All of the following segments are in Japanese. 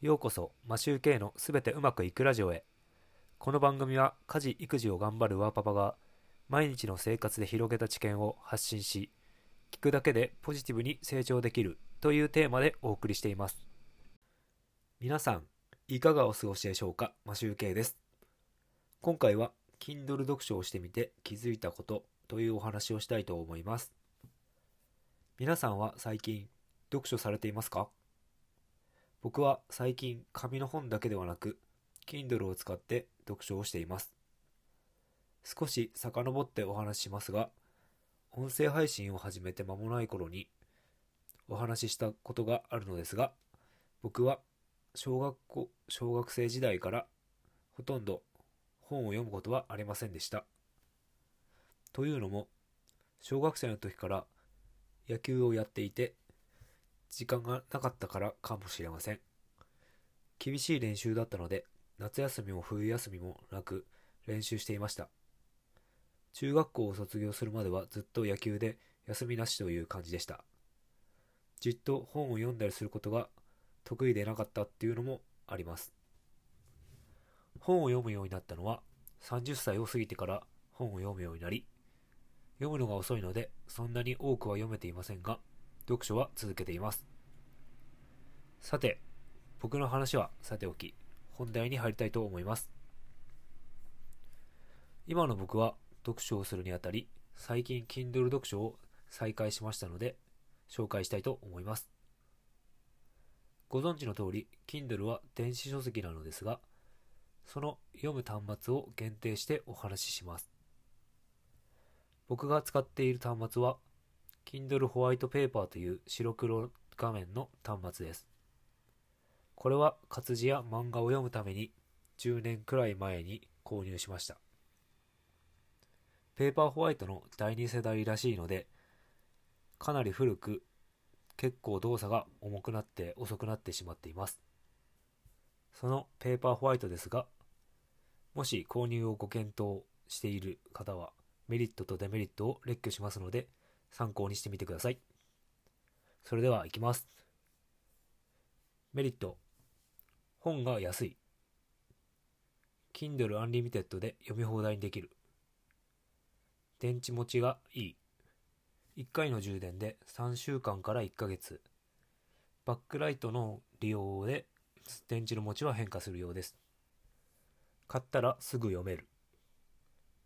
ようこそ、マシューケイのすべてうまくいくラジオへ。この番組は家事・育児を頑張るワーパパが毎日の生活で広げた知見を発信し、聞くだけでポジティブに成長できるというテーマでお送りしています。皆さん、いかがお過ごしでしょうか？マシューケイです。今回は Kindle 読書をしてみて気づいたことというお話をしたいと思います。皆さんは最近読書されていますか？僕は最近紙の本だけではなく Kindle を使って読書をしています。少し遡ってお話ししますが、音声配信を始めて間もない頃にお話ししたことがあるのですが、僕は小学校、小学生時代からほとんど本を読むことはありませんでした。というのも、小学生の時から野球をやっていて、時間がなかったからかもしれません。厳しい練習だったので、夏休みも冬休みもなく練習していました。中学校を卒業するまではずっと野球で休みなしという感じでした。じっと本を読んだりすることが得意でなかったっていうのもあります。本を読むようになったのは30歳を過ぎてから本を読むようになり、読むのが遅いのでそんなに多くは読めていませんが、読書は続けています。さて、僕の話はさておき、本題に入りたいと思います。今の僕は読書をするにあたり、最近 Kindle 読書を再開しましたので、紹介したいと思います。ご存知の通り、Kindle は電子書籍なのですが、その読む端末を限定してお話しします。僕が使っている端末は、Kindle ホワイトペーパーという白黒画面の端末です。これは活字や漫画を読むために10年くらい前に購入しました。ペーパーホワイトの第2世代らしいので、かなり古く、結構動作が重くなって遅くなってしまっています。そのペーパーホワイトですが、もし購入をご検討している方は、メリットとデメリットを列挙しますので、参考にしてみてください。それでは行きます。メリット。本が安い。Kindle Unlimited で読み放題にできる。電池持ちがいい。1回の充電で3週間から1ヶ月。バックライトの利用で電池の持ちは変化するようです。買ったらすぐ読める。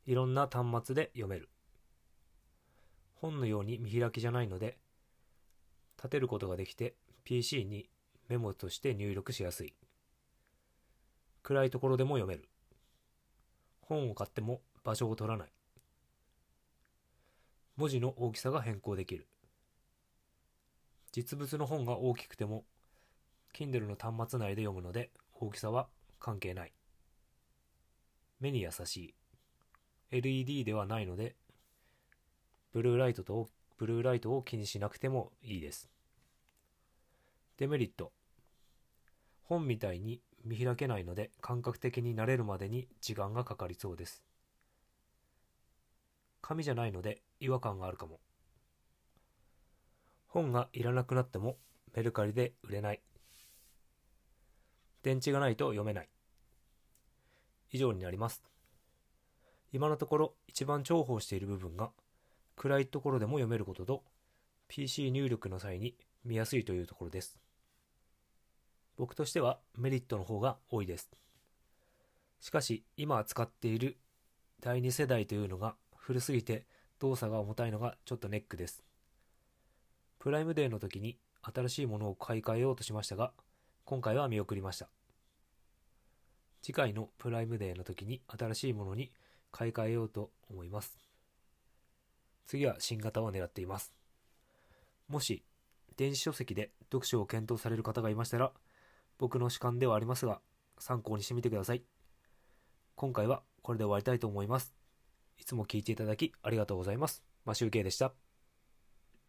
いろんな端末で読める。本のように見開きじゃないので、立てることができて PC にメモとして入力しやすい。暗いところでも読める。本を買っても場所を取らない。文字の大きさが変更できる。実物の本が大きくても Kindle の端末内で読むので大きさは関係ない。目に優しい。LED ではないのでブルーライトとブルーライトを気にしなくてもいいです。デメリット。本みたいに見開けないので感覚的に慣れるまでに時間がかかりそうです。紙じゃないので違和感があるかも。本がいらなくなってもメルカリで売れない。電池がないと読めない。以上になります。今のところ一番重宝している部分が暗いところでも読めることと PC 入力の際に見やすいというところです。僕としてはメリットの方が多いです。しかし今使っている第2世代というのが古すぎて動作が重たいのがちょっとネックです。プライムデーの時に新しいものを買い替えようとしましたが、今回は見送りました。次回のプライムデーの時に新しいものに買い替えようと思います。次は新型を狙っています。もし、電子書籍で読書を検討される方がいましたら、僕の主観ではありますが、参考にしてみてください。今回はこれで終わりたいと思います。いつも聞いていただきありがとうございます。マシュウケイでした。